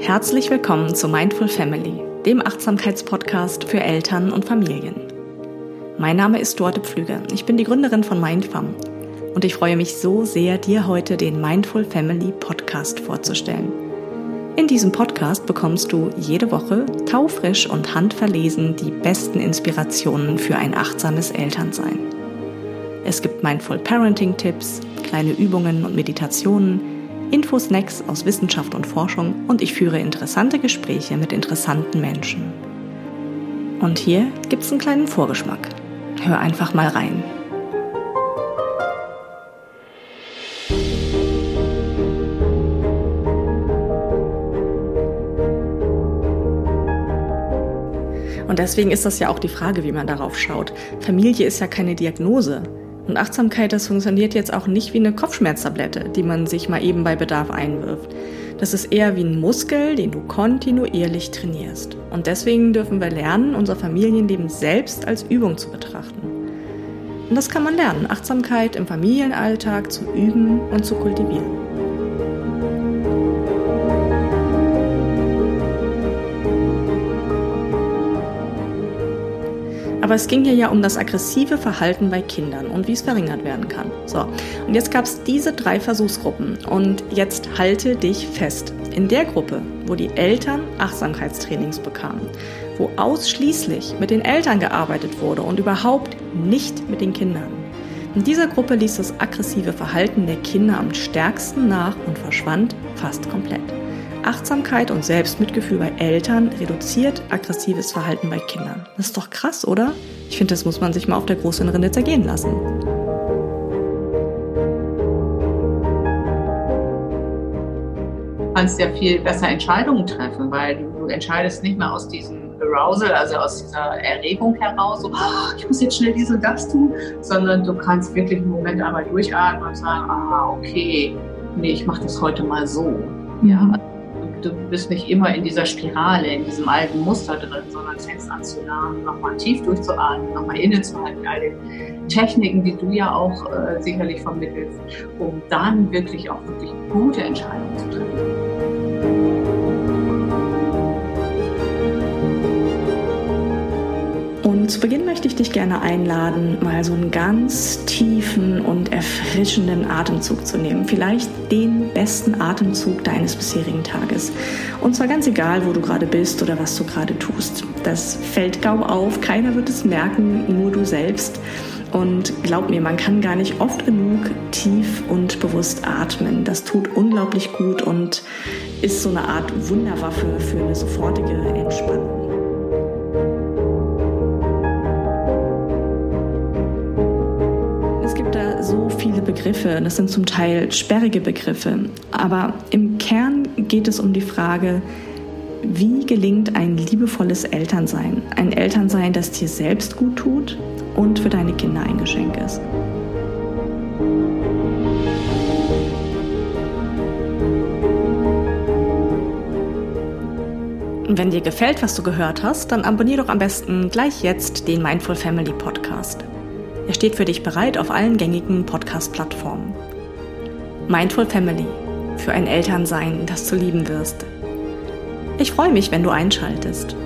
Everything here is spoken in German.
Herzlich willkommen zu Mindful Family, dem Achtsamkeitspodcast für Eltern und Familien. Mein Name ist Dorte Pflüger. Ich bin die Gründerin von Mindfam und ich freue mich so sehr, dir heute den Mindful Family Podcast vorzustellen. In diesem Podcast bekommst du jede Woche taufrisch und handverlesen die besten Inspirationen für ein achtsames Elternsein. Es gibt Mindful Parenting Tipps, kleine Übungen und Meditationen, Infosnacks aus Wissenschaft und Forschung und ich führe interessante Gespräche mit interessanten Menschen. Und hier gibt's einen kleinen Vorgeschmack. Hör einfach mal rein. Und deswegen ist das ja auch die Frage, wie man darauf schaut. Familie ist ja keine Diagnose. Und Achtsamkeit, das funktioniert jetzt auch nicht wie eine Kopfschmerztablette, die man sich mal eben bei Bedarf einwirft. Das ist eher wie ein Muskel, den du kontinuierlich trainierst. Und deswegen dürfen wir lernen, unser Familienleben selbst als Übung zu betrachten. Und das kann man lernen, Achtsamkeit im Familienalltag zu üben und zu kultivieren. Aber es ging hier ja um das aggressive Verhalten bei Kindern und wie es verringert werden kann. So, und jetzt gab es diese drei Versuchsgruppen und jetzt halte dich fest. In der Gruppe, wo die Eltern Achtsamkeitstrainings bekamen, wo ausschließlich mit den Eltern gearbeitet wurde und überhaupt nicht mit den Kindern. In dieser Gruppe ließ das aggressive Verhalten der Kinder am stärksten nach und verschwand fast komplett. Achtsamkeit und Selbstmitgefühl bei Eltern reduziert aggressives Verhalten bei Kindern. Das ist doch krass, oder? Ich finde, das muss man sich mal auf der großen Rinde zergehen lassen. Du kannst ja viel besser Entscheidungen treffen, weil du, entscheidest nicht mehr aus diesem Arousal, also aus dieser Erregung heraus, so, oh, ich muss jetzt schnell dies und das tun, sondern du kannst wirklich einen Moment einmal durchatmen und sagen, ah, okay, nee, ich mache das heute mal so. Ja, du bist nicht immer in dieser Spirale, in diesem alten Muster drin, sondern fängst an zu lernen, nochmal tief durchzuatmen, nochmal innezuhalten, all die Techniken, die du ja auch äh, sicherlich vermittelst, um dann wirklich auch wirklich gute Entscheidungen zu treffen. Und zu Beginn möchte ich dich gerne einladen, mal so einen ganz tiefen und erfrischenden Atemzug zu nehmen. Vielleicht den besten Atemzug deines bisherigen Tages. Und zwar ganz egal, wo du gerade bist oder was du gerade tust. Das fällt kaum auf, keiner wird es merken, nur du selbst. Und glaub mir, man kann gar nicht oft genug tief und bewusst atmen. Das tut unglaublich gut und ist so eine Art Wunderwaffe für eine sofortige Entspannung. Begriffe, das sind zum Teil sperrige Begriffe, aber im Kern geht es um die Frage, wie gelingt ein liebevolles Elternsein? Ein Elternsein, das dir selbst gut tut und für deine Kinder ein Geschenk ist. Wenn dir gefällt, was du gehört hast, dann abonniere doch am besten gleich jetzt den Mindful Family Podcast. Er steht für dich bereit auf allen gängigen Podcast-Plattformen. Mindful Family für ein Elternsein, das du lieben wirst. Ich freue mich, wenn du einschaltest.